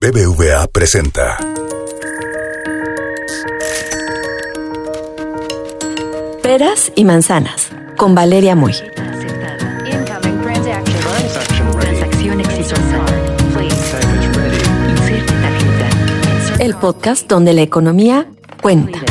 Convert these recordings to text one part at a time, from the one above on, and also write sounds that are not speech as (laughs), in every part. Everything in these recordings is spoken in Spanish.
BBVA presenta. Peras y manzanas con Valeria Muy. El podcast donde la economía cuenta.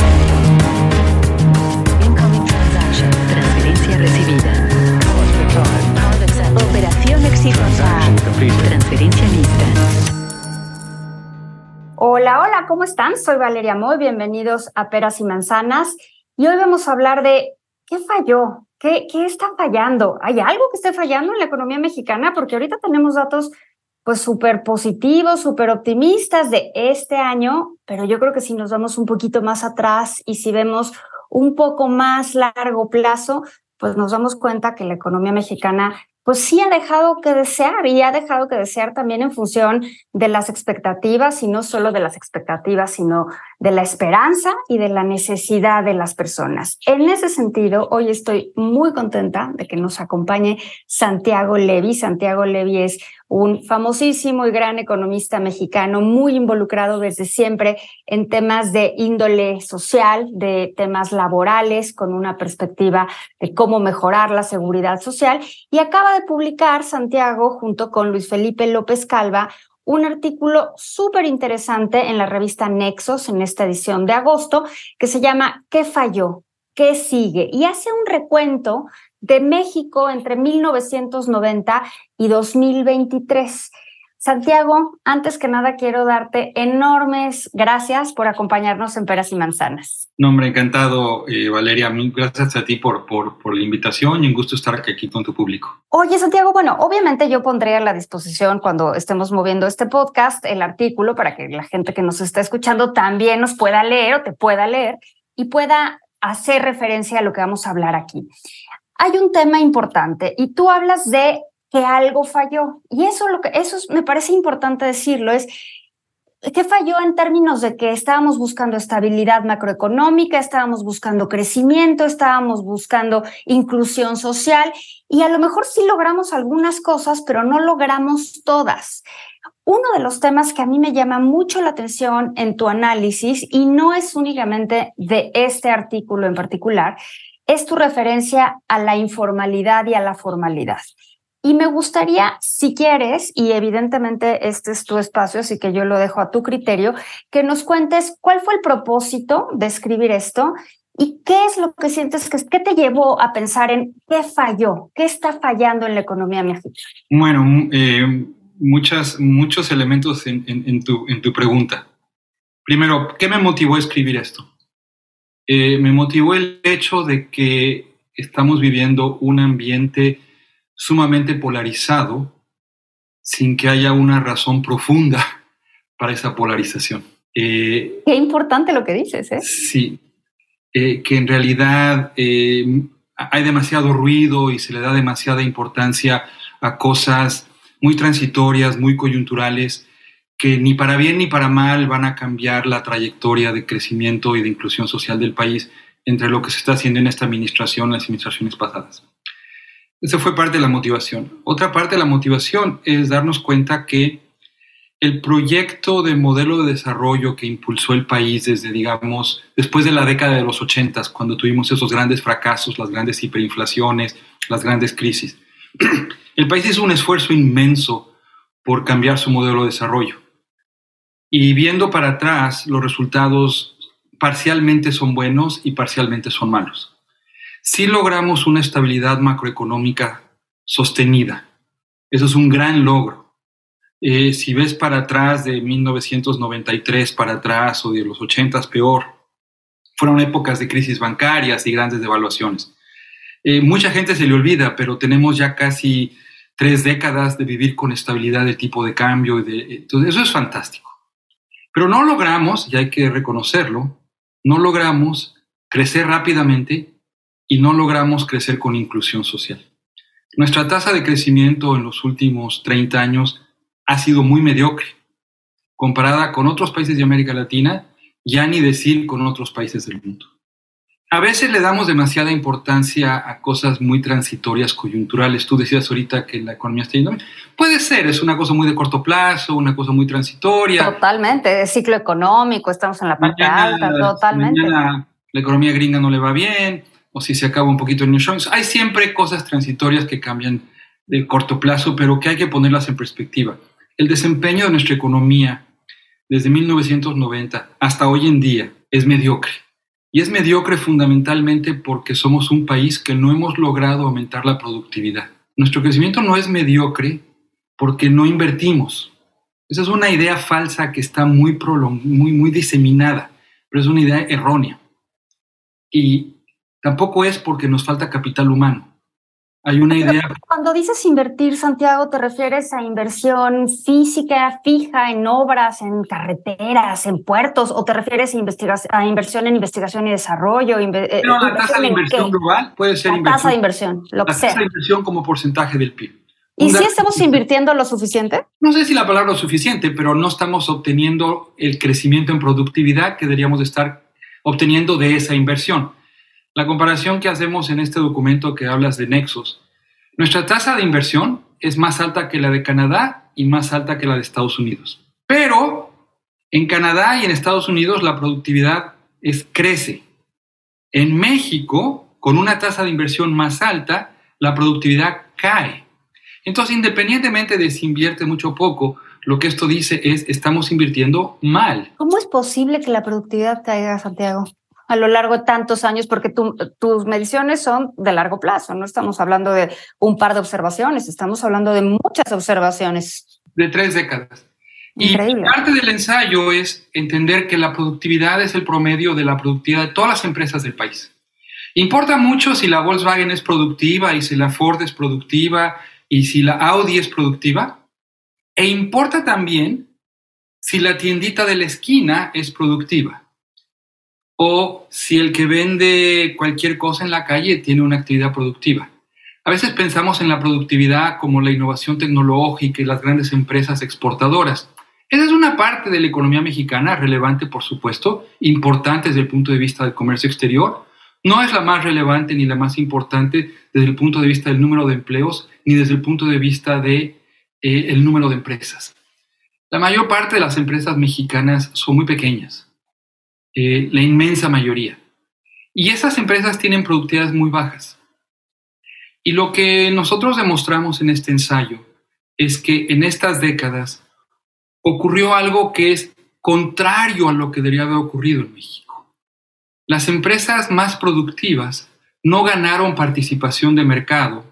Hola, hola, ¿cómo están? Soy Valeria Moy, bienvenidos a Peras y Manzanas. Y hoy vamos a hablar de qué falló, qué, qué está fallando. ¿Hay algo que esté fallando en la economía mexicana? Porque ahorita tenemos datos pues súper positivos, súper optimistas de este año, pero yo creo que si nos vamos un poquito más atrás y si vemos un poco más largo plazo, pues nos damos cuenta que la economía mexicana pues sí ha dejado que desear y ha dejado que desear también en función de las expectativas y no solo de las expectativas, sino de la esperanza y de la necesidad de las personas. En ese sentido, hoy estoy muy contenta de que nos acompañe Santiago Levy. Santiago Levy es un famosísimo y gran economista mexicano, muy involucrado desde siempre en temas de índole social, de temas laborales, con una perspectiva de cómo mejorar la seguridad social. Y acaba de publicar, Santiago, junto con Luis Felipe López Calva, un artículo súper interesante en la revista Nexos, en esta edición de agosto, que se llama ¿Qué falló? ¿Qué sigue? Y hace un recuento de México entre 1990 y 2023. Santiago, antes que nada quiero darte enormes gracias por acompañarnos en Peras y Manzanas. No, hombre, encantado, eh, Valeria. Gracias a ti por, por, por la invitación y un gusto estar aquí con tu público. Oye, Santiago, bueno, obviamente yo pondré a la disposición cuando estemos moviendo este podcast el artículo para que la gente que nos está escuchando también nos pueda leer o te pueda leer y pueda hacer referencia a lo que vamos a hablar aquí. Hay un tema importante y tú hablas de que algo falló y eso lo que eso es- me parece importante decirlo es ¿Qué falló en términos de que estábamos buscando estabilidad macroeconómica, estábamos buscando crecimiento, estábamos buscando inclusión social y a lo mejor sí logramos algunas cosas, pero no logramos todas? Uno de los temas que a mí me llama mucho la atención en tu análisis, y no es únicamente de este artículo en particular, es tu referencia a la informalidad y a la formalidad. Y me gustaría, si quieres, y evidentemente este es tu espacio, así que yo lo dejo a tu criterio, que nos cuentes cuál fue el propósito de escribir esto y qué es lo que sientes, qué te llevó a pensar en qué falló, qué está fallando en la economía mexicana. Bueno, mm, eh, muchos elementos en, en- en tu, en tu pregunta. Primero, ¿qué me motivó a escribir esto? Eh, me motivó el hecho de que estamos viviendo un ambiente sumamente polarizado sin que haya una razón profunda (laughs) para esa polarización. Eh, Qué importante lo que dices, ¿eh? Sí, eh, que en realidad eh, hay demasiado ruido y se le da demasiada importancia a cosas muy transitorias, muy coyunturales, que ni para bien ni para mal van a cambiar la trayectoria de crecimiento y de inclusión social del país entre lo que se está haciendo en esta administración y las administraciones pasadas. Esa fue parte de la motivación. Otra parte de la motivación es darnos cuenta que el proyecto de modelo de desarrollo que impulsó el país desde, digamos, después de la década de los 80, cuando tuvimos esos grandes fracasos, las grandes hiperinflaciones, las grandes crisis. (clears throat) El país hizo un esfuerzo inmenso por cambiar su modelo de desarrollo. Y viendo para atrás, los resultados parcialmente son buenos y parcialmente son malos. Sí logramos una estabilidad macroeconómica sostenida. Eso es un gran logro. Eh, si ves para atrás de 1993 para atrás o de los 80 peor, fueron épocas de crisis bancarias y grandes devaluaciones. Eh, mucha gente se le olvida, pero tenemos ya casi tres décadas de vivir con estabilidad de tipo de cambio. Y de, entonces, eso es fantástico. Pero no logramos, y hay que reconocerlo, no logramos crecer rápidamente y no logramos crecer con inclusión social. Nuestra tasa de crecimiento en los últimos 30 años ha sido muy mediocre comparada con otros países de América Latina, ya ni decir con otros países del mundo. A veces le damos demasiada importancia a cosas muy transitorias, coyunturales. Tú decías ahorita que la economía está yendo bien. Puede ser, es una cosa muy de corto plazo, una cosa muy transitoria. Totalmente, es ciclo económico, estamos en la parte alta, totalmente. Mañana la economía gringa no le va bien, o si se acaba un poquito el New York. Hay siempre cosas transitorias que cambian de corto plazo, pero que hay que ponerlas en perspectiva. El desempeño de nuestra economía desde 1990 hasta hoy en día es mediocre. Y es mediocre fundamentalmente porque somos un país que no hemos logrado aumentar la productividad. Nuestro crecimiento no es mediocre porque no invertimos. Esa es una idea falsa que está muy, muy, muy diseminada, pero es una idea errónea. Y tampoco es porque nos falta capital humano. Hay una idea. Cuando dices invertir, Santiago, ¿te refieres a inversión física, fija, en obras, en carreteras, en puertos? ¿O te refieres a, a inversión en investigación y desarrollo? Eh, no, la tasa de inversión global puede ser la tasa de inversión, lo que sea. tasa de inversión como porcentaje del PIB. ¿Y si estamos invirtiendo lo suficiente? No sé si la palabra lo suficiente, pero no estamos obteniendo el crecimiento en productividad que deberíamos estar obteniendo de esa inversión. La comparación que hacemos en este documento que hablas de nexos, nuestra tasa de inversión es más alta que la de Canadá y más alta que la de Estados Unidos. Pero en Canadá y en Estados Unidos la productividad es, crece. En México, con una tasa de inversión más alta, la productividad cae. Entonces, independientemente de si invierte mucho o poco, lo que esto dice es estamos invirtiendo mal. ¿Cómo es posible que la productividad caiga, Santiago? A lo largo de tantos años, porque tus mediciones son de largo plazo, no estamos hablando de un par de observaciones, estamos hablando de muchas observaciones. De tres décadas. Y parte del ensayo es entender que la productividad es el promedio de la productividad de todas las empresas del país. Importa mucho si la Volkswagen es productiva y si la Ford es productiva y si la Audi es productiva. E importa también si la tiendita de la esquina es productiva o si el que vende cualquier cosa en la calle tiene una actividad productiva. A veces pensamos en la productividad como la innovación tecnológica y las grandes empresas exportadoras. Esa es una parte de la economía mexicana relevante, por supuesto, importante desde el punto de vista del comercio exterior. No es la más relevante ni la más importante desde el punto de vista del número de empleos ni desde el punto de vista del de, eh, número de empresas. La mayor parte de las empresas mexicanas son muy pequeñas eh, la inmensa mayoría. Y esas empresas tienen productividades muy bajas. Y lo que nosotros demostramos en este ensayo es que en estas décadas ocurrió algo que es contrario a lo que debería haber ocurrido en México. Las empresas más productivas no ganaron participación de mercado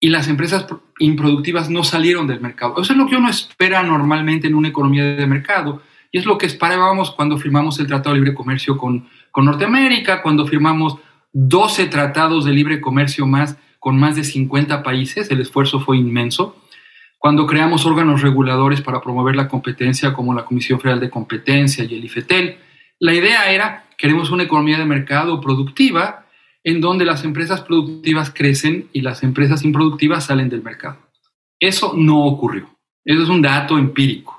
y las empresas improductivas no salieron del mercado. Eso es lo que uno espera normalmente en una economía de mercado, y es lo que esperábamos cuando firmamos el Tratado de Libre Comercio con, con Norteamérica, cuando firmamos 12 tratados de libre comercio más con más de 50 países, el esfuerzo fue inmenso. Cuando creamos órganos reguladores para promover la competencia como la Comisión Federal de Competencia y el IFETEL, la idea era, queremos una economía de mercado productiva en donde las empresas productivas crecen y las empresas improductivas salen del mercado. Eso no ocurrió. Eso es un dato empírico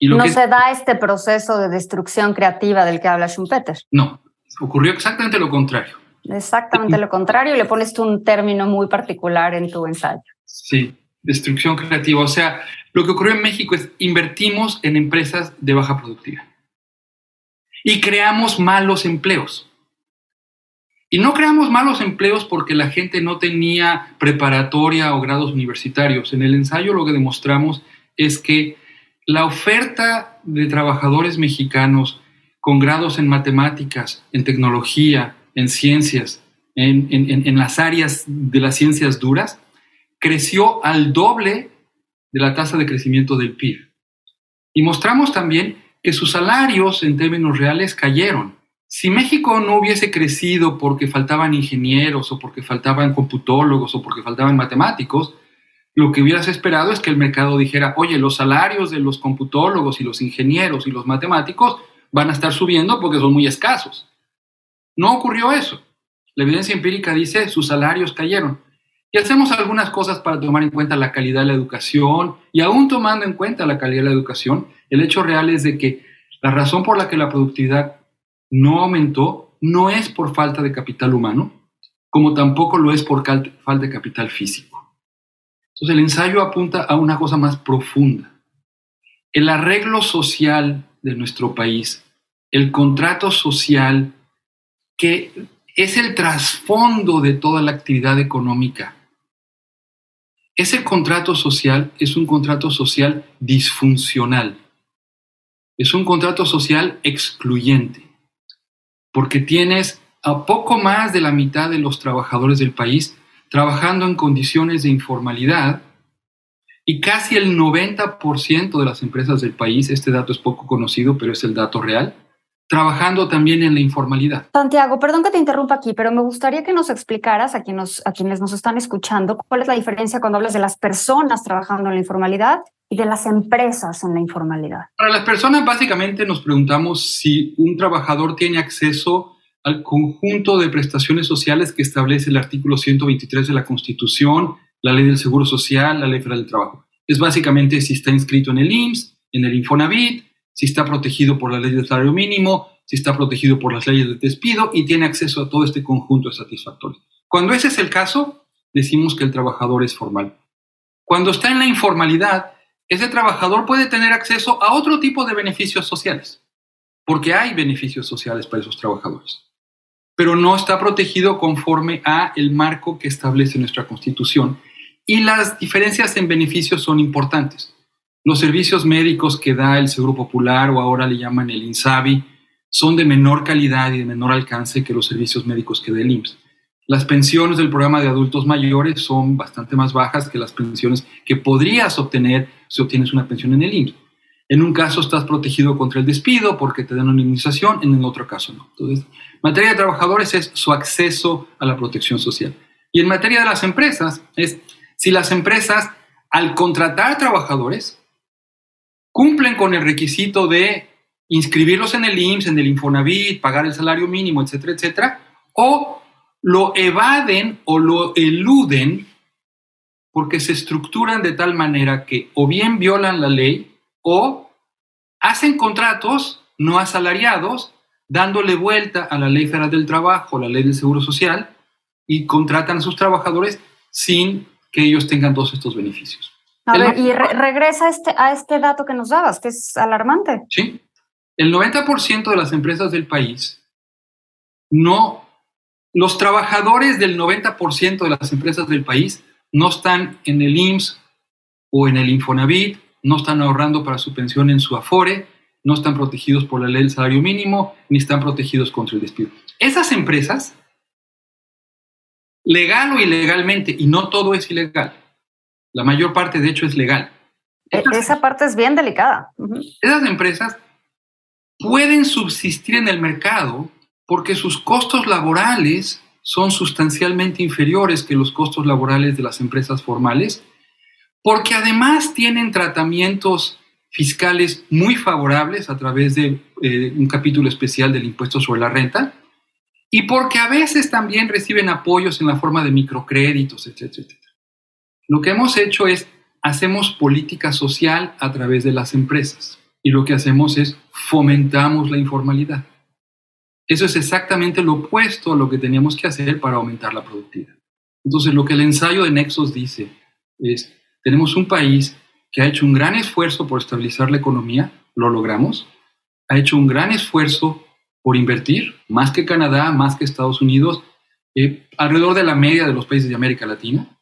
no se da este proceso de destrucción creativa del que habla Schumpeter. No, ocurrió exactamente lo contrario. Exactamente lo contrario, y le pones tú un término muy particular en tu ensayo. Sí, destrucción creativa. O sea, lo que ocurrió en México es invertimos en empresas de baja productividad y creamos malos empleos. Y no creamos malos empleos porque la gente no tenía preparatoria o grados universitarios. En el ensayo lo que demostramos es que la oferta de trabajadores mexicanos con grados en matemáticas, en tecnología, en ciencias, en, las áreas de las ciencias duras, creció al doble de la tasa de crecimiento del PIB. Y mostramos también que sus salarios en términos reales cayeron. Si México no hubiese crecido porque faltaban ingenieros o porque faltaban computólogos o porque faltaban matemáticos, lo que hubieras esperado es que el mercado dijera, oye, los salarios de los computólogos y los ingenieros y los matemáticos van a estar subiendo porque son muy escasos. No ocurrió eso. La evidencia empírica dice, sus salarios cayeron. Y hacemos algunas cosas para tomar en cuenta la calidad de la educación y aún tomando en cuenta la calidad de la educación, el hecho real es de que la razón por la que la productividad no aumentó no es por falta de capital humano, como tampoco lo es por falta de capital físico. Entonces el ensayo apunta a una cosa más profunda. El arreglo social de nuestro país, el contrato social que es el trasfondo de toda la actividad económica. Ese contrato social es un contrato social disfuncional. Es un contrato social excluyente, porque tienes a poco más de la mitad de los trabajadores del país trabajando en condiciones de informalidad y casi el 90% de las empresas del país, este dato es poco conocido, pero es el dato real, trabajando también en la informalidad. Santiago, perdón que te interrumpa aquí, pero me gustaría que nos explicaras a, quienes, a quienes nos están escuchando cuál es la diferencia cuando hablas de las personas trabajando en la informalidad y de las empresas en la informalidad. Para las personas, básicamente nos preguntamos si un trabajador tiene acceso al conjunto de prestaciones sociales que establece el artículo 123 de la Constitución, la ley del Seguro Social, la ley federal del trabajo. Es básicamente si está inscrito en el IMSS, en el Infonavit, si está protegido por la ley del salario mínimo, si está protegido por las leyes de despido y tiene acceso a todo este conjunto de satisfactorios. Cuando ese es el caso, decimos que el trabajador es formal. Cuando está en la informalidad, ese trabajador puede tener acceso a otro tipo de beneficios sociales, porque hay beneficios sociales para esos trabajadores, pero no está protegido conforme a el marco que establece nuestra Constitución y las diferencias en beneficios son importantes. Los servicios médicos que da el Seguro Popular o ahora le llaman el INSABI son de menor calidad y de menor alcance que los servicios médicos que da el IMSS. Las pensiones del programa de adultos mayores son bastante más bajas que las pensiones que podrías obtener si obtienes una pensión en el IMSS. En un caso estás protegido contra el despido porque te dan una indemnización, en el otro caso no. Entonces, materia de trabajadores es su acceso a la protección social. Y en materia de las empresas es si las empresas al contratar trabajadores cumplen con el requisito de inscribirlos en el IMSS, en el Infonavit, pagar el salario mínimo, etcétera, etcétera, o lo evaden o lo eluden porque se estructuran de tal manera que o bien violan la ley o hacen contratos no asalariados, dándole vuelta a la ley federal del trabajo, la ley del seguro social, y contratan a sus trabajadores sin que ellos tengan todos estos beneficios. A ver, y regresa este, a este dato que nos dabas, que es alarmante. Sí. El 90% de las empresas del país no, los trabajadores del 90% de las empresas del país no están en el IMSS o en el Infonavit, no están ahorrando para su pensión en su Afore, no están protegidos por la ley del salario mínimo, ni están protegidos contra el despido. Esas empresas, legal o ilegalmente, y no todo es ilegal, la mayor parte, de hecho, es legal. E, esa parte es bien delicada. Esas empresas pueden subsistir en el mercado porque sus costos laborales son sustancialmente inferiores que los costos laborales de las empresas formales, porque además tienen tratamientos fiscales muy favorables a través de eh, un capítulo especial del impuesto sobre la renta, y porque a veces también reciben apoyos en la forma de microcréditos, etcétera, etcétera. Lo que hemos hecho es, hacemos política social a través de las empresas y lo que hacemos es fomentamos la informalidad. Eso es exactamente lo opuesto a lo que teníamos que hacer para aumentar la productividad. Entonces, lo que el ensayo de Nexos dice es, tenemos un país que ha hecho un gran esfuerzo por estabilizar la economía, lo logramos, ha hecho un gran esfuerzo por invertir, más que Canadá, más que Estados Unidos, eh, alrededor de la media de los países de América Latina,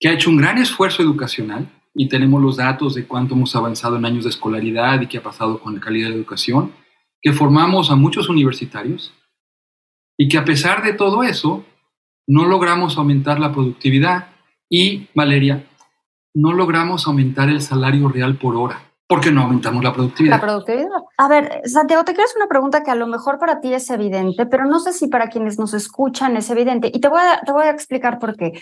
que ha hecho un gran esfuerzo educacional y tenemos los datos de cuánto hemos avanzado en años de escolaridad y qué ha pasado con la calidad de educación, que formamos a muchos universitarios y que a pesar de todo eso, no logramos aumentar la productividad. Y, Valeria, no logramos aumentar el salario real por hora. porque no aumentamos la productividad? La productividad. A ver, Santiago, te quiero hacer una pregunta que a lo mejor para ti es evidente, pero no sé si para quienes nos escuchan es evidente. Y te voy a, te voy a explicar por qué.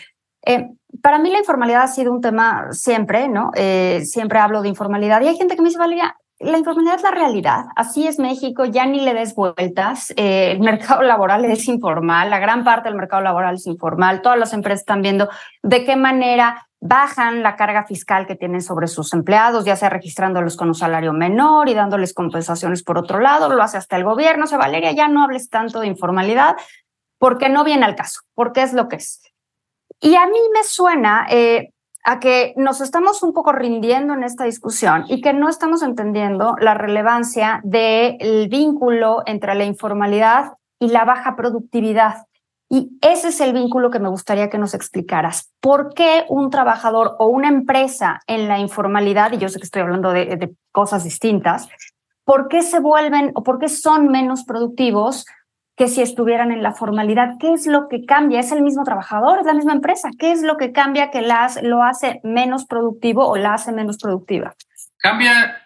Eh, para mí la informalidad ha sido un tema siempre, ¿no? Eh, siempre hablo de informalidad y hay gente que me dice, Valeria, la informalidad es la realidad, así es México, ya ni le des vueltas, eh, el mercado laboral es informal, la gran parte del mercado laboral es informal, todas las empresas están viendo de qué manera bajan la carga fiscal que tienen sobre sus empleados, ya sea registrándolos con un salario menor y dándoles compensaciones por otro lado, lo hace hasta el gobierno. O sea, Valeria, ya no hables tanto de informalidad porque no viene al caso, porque es lo que es. Y a mí me suena eh, a que nos estamos un poco rindiendo en esta discusión y que no estamos entendiendo la relevancia del vínculo entre la informalidad y la baja productividad. Y ese es el vínculo que me gustaría que nos explicaras. ¿Por qué un trabajador o una empresa en la informalidad, y yo sé que estoy hablando de, cosas distintas, por qué se vuelven o por qué son menos productivos que si estuvieran en la formalidad? ¿Qué es lo que cambia? ¿Es el mismo trabajador? ¿Es la misma empresa? ¿Qué es lo que cambia que las, lo hace menos productivo o la hace menos productiva? Cambia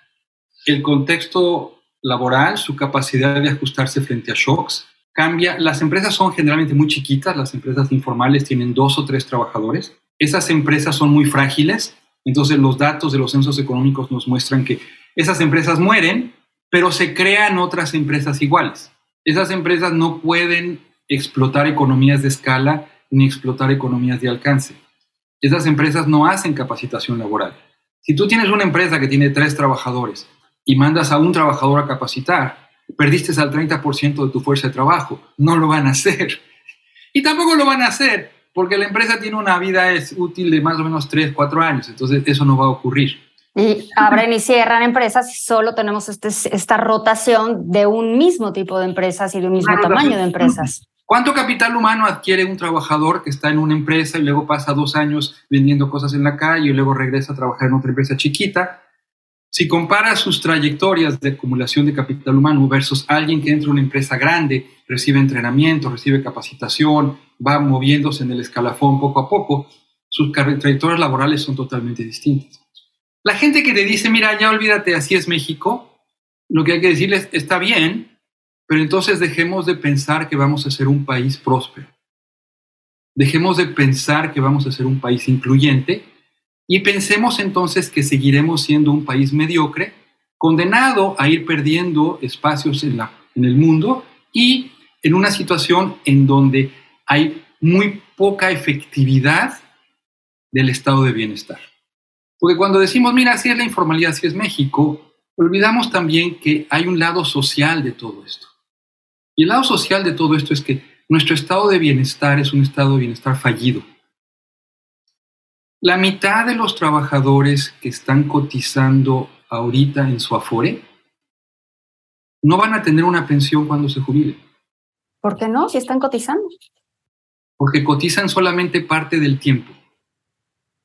el contexto laboral, su capacidad de ajustarse frente a shocks, cambia. Las empresas son generalmente muy chiquitas, las empresas informales tienen dos o tres trabajadores. Esas empresas son muy frágiles, entonces los datos de los censos económicos nos muestran que esas empresas mueren, pero se crean otras empresas iguales. Esas empresas no pueden explotar economías de escala ni explotar economías de alcance. Esas empresas no hacen capacitación laboral. Si tú tienes una empresa que tiene tres trabajadores y mandas a un trabajador a capacitar, perdiste al 30% de tu fuerza de trabajo. No lo van a hacer. Y tampoco lo van a hacer porque la empresa tiene una vida es útil de más o menos 3, 4 años. Entonces eso no va a ocurrir. Y abren y cierran empresas y solo tenemos este, esta rotación de un mismo tipo de empresas y de un mismo tamaño de empresas. ¿Cuánto capital humano adquiere un trabajador que está en una empresa y luego pasa dos años vendiendo cosas en la calle y luego regresa a trabajar en otra empresa chiquita? Si compara sus trayectorias de acumulación de capital humano versus alguien que entra en una empresa grande, recibe entrenamiento, recibe capacitación, va moviéndose en el escalafón poco a poco, sus trayectorias laborales son totalmente distintas. La gente que te dice, mira, ya olvídate, así es México, lo que hay que decirles está bien, pero entonces dejemos de pensar que vamos a ser un país próspero. Dejemos de pensar que vamos a ser un país incluyente y pensemos entonces que seguiremos siendo un país mediocre, condenado a ir perdiendo espacios en, la, en el mundo y en una situación en donde hay muy poca efectividad del estado de bienestar. Porque cuando decimos, mira, así es la informalidad, así es México, olvidamos también que hay un lado social de todo esto. Y el lado social de todo esto es que nuestro estado de bienestar es un estado de bienestar fallido. La mitad de los trabajadores que están cotizando ahorita en su Afore no van a tener una pensión cuando se jubilen. ¿Por qué no? Si están cotizando. Porque cotizan solamente parte del tiempo.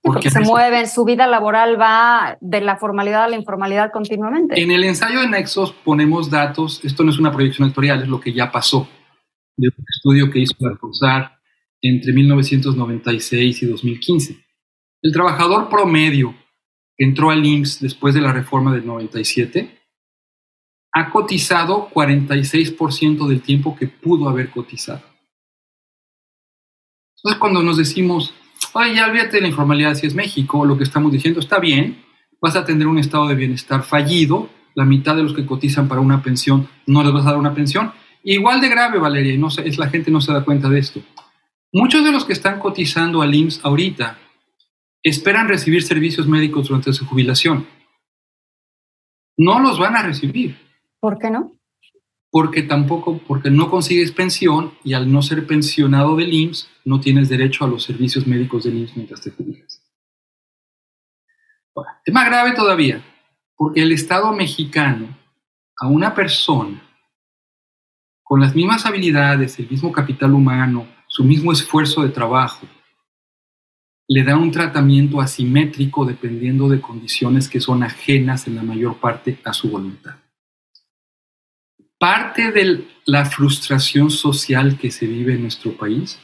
Porque, se mueven, su vida laboral va de la formalidad a la informalidad continuamente. En el ensayo de Nexos ponemos datos, esto no es una proyección actuarial, es lo que ya pasó, de un estudio que hizo la entre 1996 y 2015. El trabajador promedio que entró al IMSS después de la reforma del 97 ha cotizado 46% del tiempo que pudo haber cotizado. Entonces, cuando nos decimos, ay, ya olvídate de la informalidad si es México, lo que estamos diciendo está bien, vas a tener un estado de bienestar fallido, la mitad de los que cotizan para una pensión no les vas a dar una pensión. Igual de grave, Valeria, es, la gente no se da cuenta de esto. Muchos de los que están cotizando al IMSS ahorita esperan recibir servicios médicos durante su jubilación. No los van a recibir. ¿Por qué no? Porque tampoco, porque no consigues pensión y al no ser pensionado del IMSS no tienes derecho a los servicios médicos del IMSS mientras te jubilas. es más grave todavía, porque el Estado mexicano a una persona con las mismas habilidades, el mismo capital humano, su mismo esfuerzo de trabajo, le da un tratamiento asimétrico dependiendo de condiciones que son ajenas en la mayor parte a su voluntad. Parte de la frustración social que se vive en nuestro país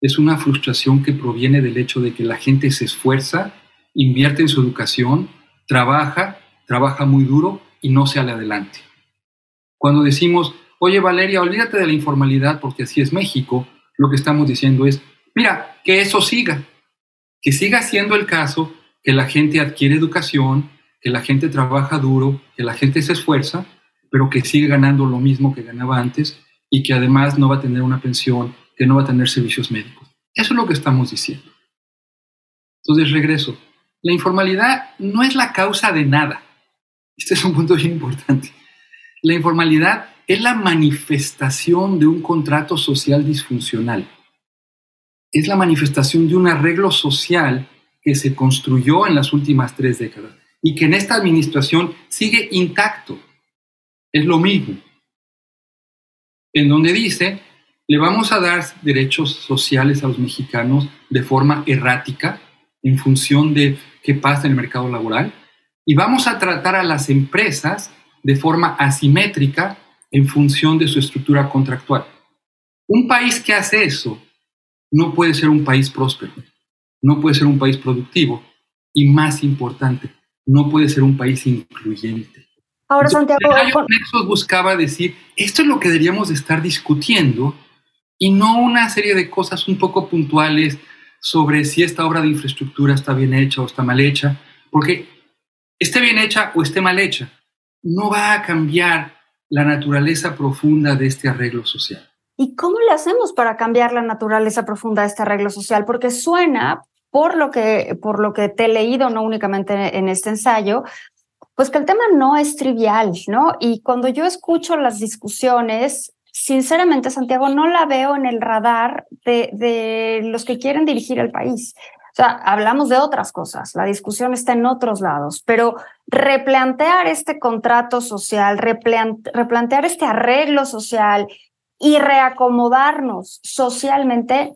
es una frustración que proviene del hecho de que la gente se esfuerza, invierte en su educación, trabaja, trabaja muy duro y no sale adelante. Cuando decimos, oye Valeria, olvídate de la informalidad porque así es México, lo que estamos diciendo es, mira, que eso siga, que siga siendo el caso que la gente adquiere educación, que la gente trabaja duro, que la gente se esfuerza, pero que sigue ganando lo mismo que ganaba antes y que además no va a tener una pensión, que no va a tener servicios médicos. Eso es lo que estamos diciendo. Entonces regreso. La informalidad no es la causa de nada. Este es un punto bien importante. La informalidad es la manifestación de un contrato social disfuncional. Es la manifestación de un arreglo social que se construyó en las últimas tres décadas y que en esta administración sigue intacto. Es lo mismo. En donde dice, le vamos a dar derechos sociales a los mexicanos de forma errática en función de qué pasa en el mercado laboral y vamos a tratar a las empresas de forma asimétrica en función de su estructura contractual. Un país que hace eso no puede ser un país próspero, no puede ser un país productivo y más importante, no puede ser un país incluyente. Ahora, Santiago, Nexos buscaba decir, esto es lo que deberíamos estar discutiendo y no una serie de cosas un poco puntuales sobre si esta obra de infraestructura está bien hecha o está mal hecha, porque esté bien hecha o esté mal hecha, no va a cambiar la naturaleza profunda de este arreglo social. ¿Y cómo le hacemos para cambiar la naturaleza profunda de este arreglo social? Porque suena, por lo que, por lo que te he leído, no únicamente en este ensayo, pues que el tema no es trivial, ¿no? Y cuando yo escucho las discusiones, sinceramente, Santiago, no la veo en el radar de, de los que quieren dirigir el país. O sea, hablamos de otras cosas, la discusión está en otros lados, pero replantear este contrato social, replantear este arreglo social y reacomodarnos socialmente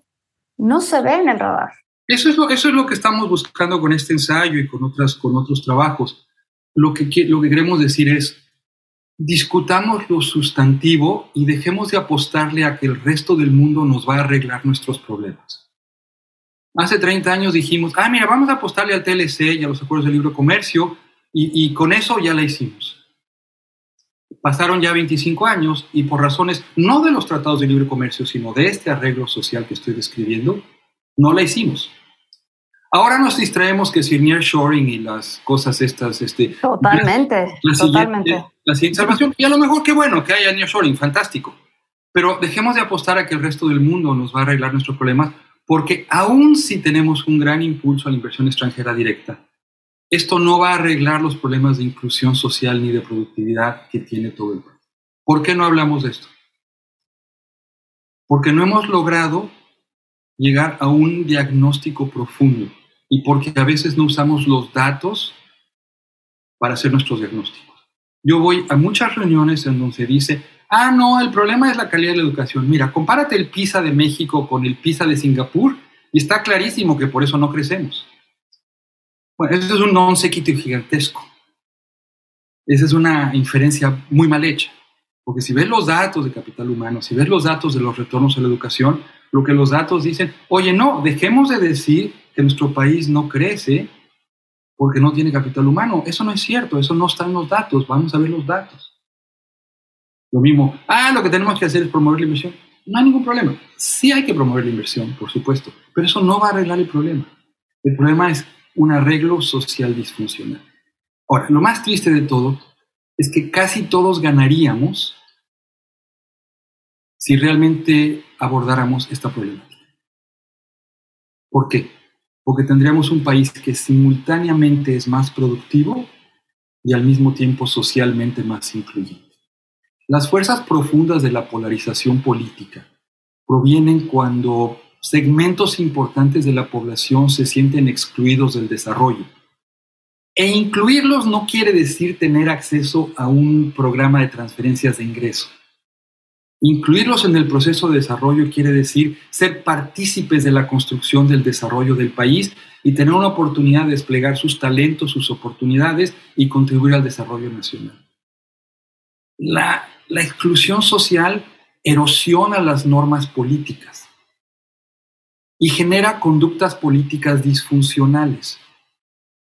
no se ve en el radar. Eso es lo, que estamos buscando con este ensayo y con, otros trabajos. Lo que, lo que queremos decir es, discutamos lo sustantivo y dejemos de apostarle a que el resto del mundo nos va a arreglar nuestros problemas. Hace 30 años dijimos, ah, mira, vamos a apostarle al TLC y a los acuerdos de libre comercio y, y con eso ya la hicimos. Pasaron ya 25 años y por razones no de los tratados de libre comercio, sino de este arreglo social que estoy describiendo, no la hicimos. Ahora nos distraemos que si nearshoring y las cosas estas, este, totalmente, la, totalmente. Siguiente, la siguiente salvación. Y a lo mejor qué bueno que haya nearshoring, fantástico. Pero dejemos de apostar a que el resto del mundo nos va a arreglar nuestros problemas porque aún si tenemos un gran impulso a la inversión extranjera directa, esto no va a arreglar los problemas de inclusión social ni de productividad que tiene todo el país. ¿Por qué no hablamos de esto? Porque no hemos logrado llegar a un diagnóstico profundo y porque a veces no usamos los datos para hacer nuestros diagnósticos. Yo voy a muchas reuniones en donde se dice, Ah, no, el problema es la calidad de la educación. Mira, compárate el PISA de México con el PISA de Singapur y está clarísimo que por eso no crecemos. Bueno, eso es un non sequitur gigantesco. Esa es una inferencia muy mal hecha. Porque si ves los datos de capital humano, si ves los datos de los retornos a la educación, lo que los datos dicen, oye, no, dejemos de decir que nuestro país no crece porque no tiene capital humano. Eso no es cierto, eso no está en los datos. Vamos a ver los datos. Lo mismo, ah, lo que tenemos que hacer es promover la inversión. No hay ningún problema. Sí hay que promover la inversión, por supuesto, pero eso no va a arreglar el problema. El problema es un arreglo social disfuncional. Ahora, lo más triste de todo es que casi todos ganaríamos si realmente abordáramos esta problemática. ¿Por qué? Porque tendríamos un país que simultáneamente es más productivo y al mismo tiempo socialmente más incluyente. Las fuerzas profundas de la polarización política provienen cuando segmentos importantes de la población se sienten excluidos del desarrollo. E incluirlos no quiere decir tener acceso a un programa de transferencias de ingreso. Incluirlos en el proceso de desarrollo quiere decir ser partícipes de la construcción del desarrollo del país y tener una oportunidad de desplegar sus talentos, sus oportunidades y contribuir al desarrollo nacional. La la exclusión social erosiona las normas políticas y genera conductas políticas disfuncionales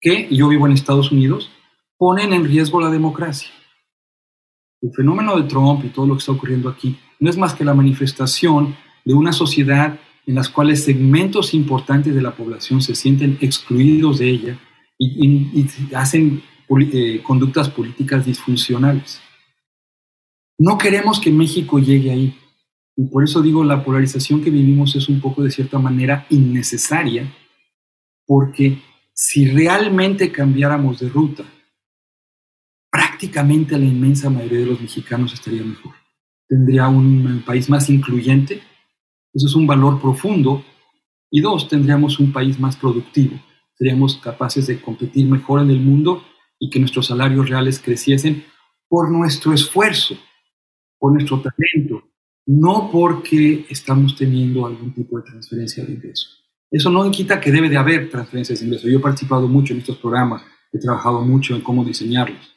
que, yo vivo en Estados Unidos, ponen en riesgo la democracia. El fenómeno de Trump y todo lo que está ocurriendo aquí no es más que la manifestación de una sociedad en las cuales segmentos importantes de la población se sienten excluidos de ella y, hacen eh, conductas políticas disfuncionales. No queremos que México llegue ahí. Y por eso digo, la polarización que vivimos es un poco de cierta manera innecesaria, porque si realmente cambiáramos de ruta, prácticamente la inmensa mayoría de los mexicanos estaría mejor. Tendría un país más incluyente, eso es un valor profundo, y dos, tendríamos un país más productivo, seríamos capaces de competir mejor en el mundo y que nuestros salarios reales creciesen por nuestro esfuerzo, por nuestro talento, no porque estamos teniendo algún tipo de transferencia de ingreso. Eso no quita que debe de haber transferencias de ingreso. Yo he participado mucho en estos programas, he trabajado mucho en cómo diseñarlos,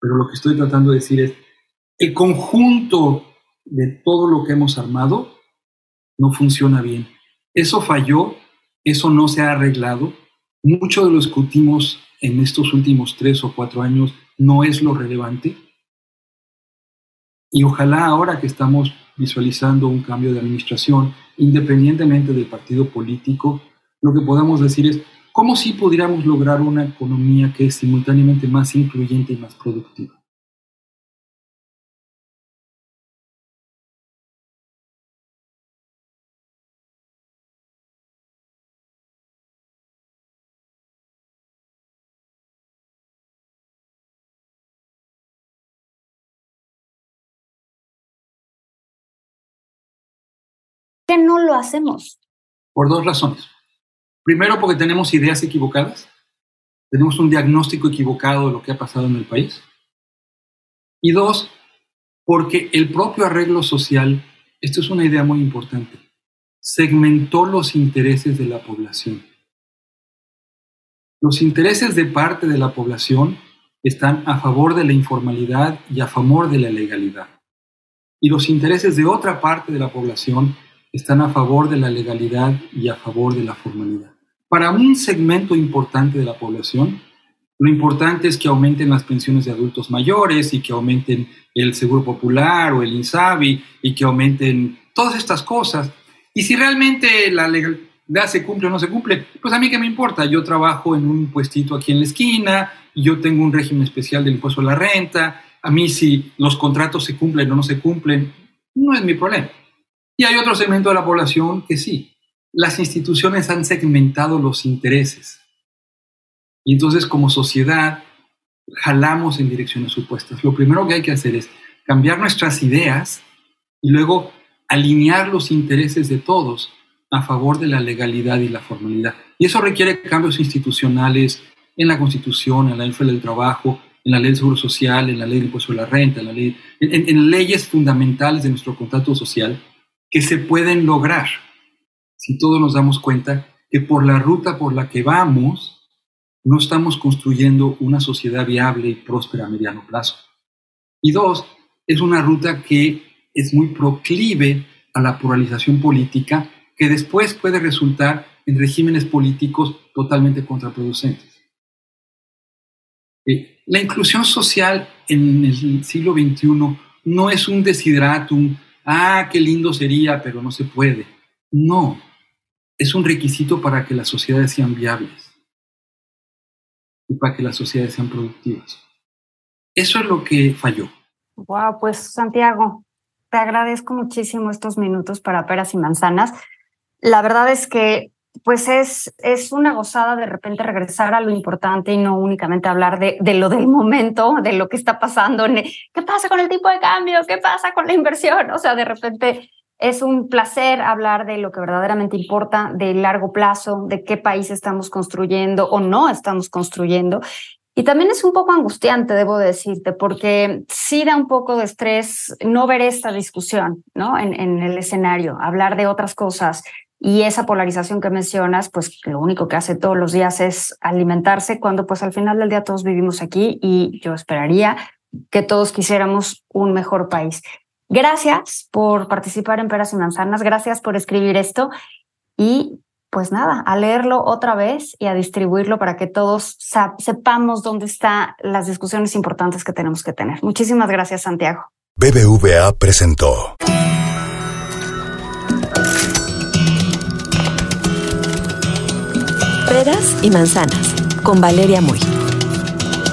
pero lo que estoy tratando de decir es, el conjunto de todo lo que hemos armado no funciona bien. Eso falló, eso no se ha arreglado. Mucho de lo que discutimos en estos últimos tres o cuatro años no es lo relevante. Y ojalá ahora que estamos visualizando un cambio de administración, independientemente del partido político, lo que podamos decir es cómo si pudiéramos lograr una economía que es simultáneamente más incluyente y más productiva. No lo hacemos? Por dos razones. Primero, porque tenemos ideas equivocadas. Tenemos un diagnóstico equivocado de lo que ha pasado en el país. Y dos, porque el propio arreglo social, esto es una idea muy importante, segmentó los intereses de la población. Los intereses de parte de la población están a favor de la informalidad y a favor de la legalidad. Y los intereses de otra parte de la población están a favor de la legalidad y a favor de la formalidad. Para un segmento importante de la población, lo importante es que aumenten las pensiones de adultos mayores y que aumenten el seguro popular o el INSABI y que aumenten todas estas cosas. Y si realmente la legalidad se cumple o no se cumple, pues a mí qué me importa. Yo trabajo en un puestito aquí en la esquina yo tengo un régimen especial del impuesto a la renta. A mí si los contratos se cumplen o no se cumplen, no es mi problema. Y hay otro segmento de la población que sí. Las instituciones han segmentado los intereses. Y entonces como sociedad jalamos en direcciones opuestas. Lo primero que hay que hacer es cambiar nuestras ideas y luego alinear los intereses de todos a favor de la legalidad y la formalidad. Y eso requiere cambios institucionales en la Constitución, en la ley del trabajo, en la ley del seguro social, en la ley del impuesto de la renta, en, la en leyes fundamentales de nuestro contrato social que se pueden lograr si todos nos damos cuenta que por la ruta por la que vamos no estamos construyendo una sociedad viable y próspera a mediano plazo. Y dos, es una ruta que es muy proclive a la pluralización política que después puede resultar en regímenes políticos totalmente contraproducentes. Eh, la inclusión social en el siglo XXI no es un desideratum ah, qué lindo sería, pero no se puede. No, es un requisito para que las sociedades sean viables y para que las sociedades sean productivas. Eso es lo que falló. Wow, pues Santiago, te agradezco muchísimo estos minutos para peras y manzanas. La verdad es que pues es, es una gozada de repente regresar a lo importante y no únicamente hablar de, de lo del momento, de lo que está pasando, qué pasa con el tipo de cambio, qué pasa con la inversión. O sea, de repente es un placer hablar de lo que verdaderamente importa, de largo plazo, de qué país estamos construyendo o no estamos construyendo. Y también es un poco angustiante, debo decirte, porque sí da un poco de estrés no ver esta discusión ¿no? en, en el escenario, hablar de otras cosas, y esa polarización que mencionas, pues lo único que hace todos los días es alimentarse cuando pues al final del día todos vivimos aquí y yo esperaría que todos quisiéramos un mejor país. Gracias por participar en Peras y Manzanas, gracias por escribir esto y pues nada, a leerlo otra vez y a distribuirlo para que todos sepamos dónde están las discusiones importantes que tenemos que tener. Muchísimas gracias, Santiago. BBVA presentó. Peras y manzanas, con Valeria Muy.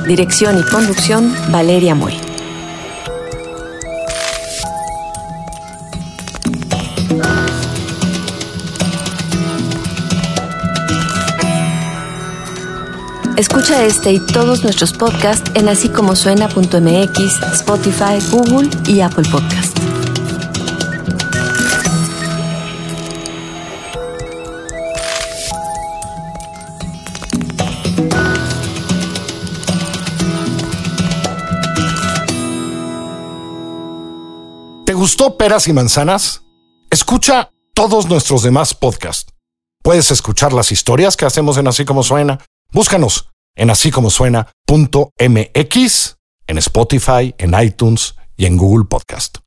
Dirección y conducción, Valeria Muy. Escucha este y todos nuestros podcasts en así como suena.mx, Spotify, Google y Apple Podcast. Gustó Peras y Manzanas? Escucha todos nuestros demás podcasts. Puedes escuchar las historias que hacemos en Así como Suena. Búscanos en así como en Spotify, en iTunes y en Google Podcast.